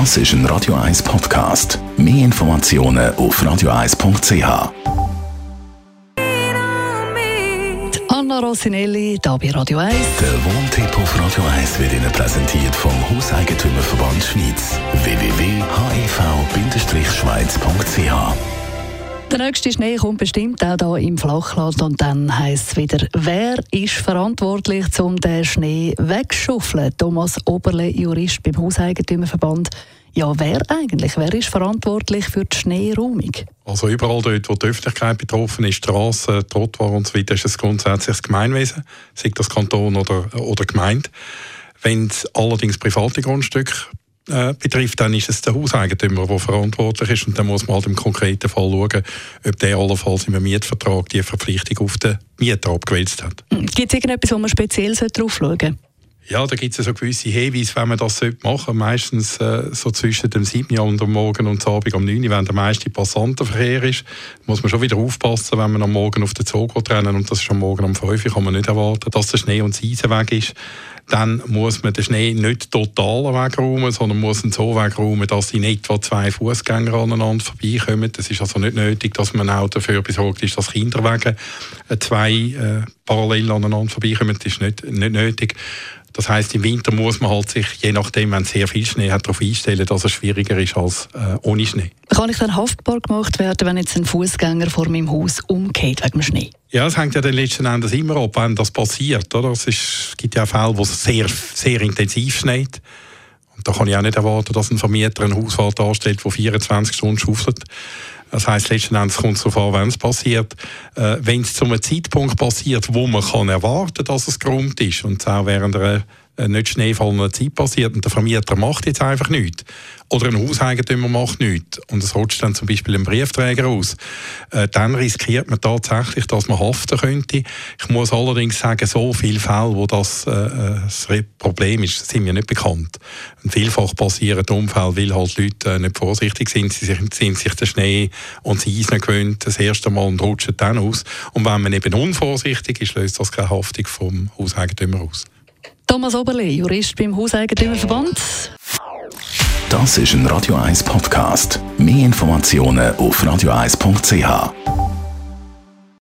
Das ist ein Radio 1 Podcast. Mehr Informationen auf radio1.ch. Anna Rossinelli, da bei Radio 1. Der Wohntipp auf Radio 1 wird Ihnen präsentiert vom Hauseigentümerverband Schweiz. www.hev-schweiz.ch Der nächste Schnee kommt bestimmt auch hier im Flachland und dann heisst es wieder, wer ist verantwortlich, um den Schnee wegzuschuffeln? Thomas Oberle, Jurist beim Hauseigentümerverband. Ja, wer eigentlich? Wer ist verantwortlich für die Schneeräumung? Also überall dort, wo die Öffentlichkeit betroffen ist, Straßen, Trottoir und so weiter, ist es grundsätzlich das Gemeinwesen, sei das Kanton oder, oder Gemeinde. Wenn es allerdings private Grundstücke äh, betrifft, dann ist es der Hauseigentümer, der verantwortlich ist und dann muss man halt im konkreten Fall schauen, ob der allenfalls im Mietvertrag die Verpflichtung auf den Mieter abgewälzt hat. Gibt es irgendetwas, wo man speziell drauf schauen sollte? Ja, da gibt es so gewisse Hinweise, wenn man das machen sollte. Meistens äh, so zwischen dem 7. und am Morgen und am Abend um 9 Uhr, wenn der meiste Passantenverkehr ist, muss man schon wieder aufpassen, wenn man am Morgen auf den Zug rennen und das ist am Morgen um 5 Uhr, kann man nicht erwarten, dass der Schnee und das weg ist. Dann muss man den Schnee nicht total wegräumen, sondern muss ihn so wegräumen, dass in etwa zwei Fußgänger aneinander vorbeikommen. Es ist also nicht nötig, dass man auch dafür besorgt ist, dass Kinderwege äh, zwei äh, parallel aneinander vorbeikommen. Das ist nicht, nicht nötig. Das heißt, im Winter muss man halt sich, je nachdem, wenn es sehr viel Schnee hat, darauf einstellen, dass es schwieriger ist als äh, ohne Schnee. Kann ich dann haftbar gemacht werden, wenn jetzt ein Fußgänger vor meinem Haus umgeht wegen dem Schnee? Ja, es hängt ja dann letzten Endes immer ab, wenn das passiert. Oder? Es, ist, es gibt ja Fälle, wo es sehr, sehr intensiv schneit. Und da kann ich auch nicht erwarten, dass ein Vermieter einen Hausfahrt anstellt, der 24 Stunden schaufelt. Das heisst, letzten Endes kommt es darauf an, wenn es passiert. Äh, wenn es zu einem Zeitpunkt passiert, wo man kann erwarten dass es geräumt ist und auch während einer nicht schneefallender Zeit passiert und der Vermieter macht jetzt einfach nichts oder ein Hauseigentümer macht nichts und es rutscht dann zum Beispiel ein Briefträger aus, äh, dann riskiert man tatsächlich, dass man haften könnte. Ich muss allerdings sagen, so viele Fälle, wo das, äh, äh das Problem ist, sind mir nicht bekannt. Und vielfach passieren Unfälle, weil halt Leute äh, nicht vorsichtig sind, sie sind, sind sich den Schnee und das Eis nicht gewöhnt, das erste Mal und rutschen dann aus. Und wenn man eben unvorsichtig ist, löst das keine Haftung vom Hauseigentümer aus. Thomas Oberle, Jurist beim Hauseigentümerverband. Das ist ein Radio 1 Podcast. Mehr Informationen auf radio1.ch.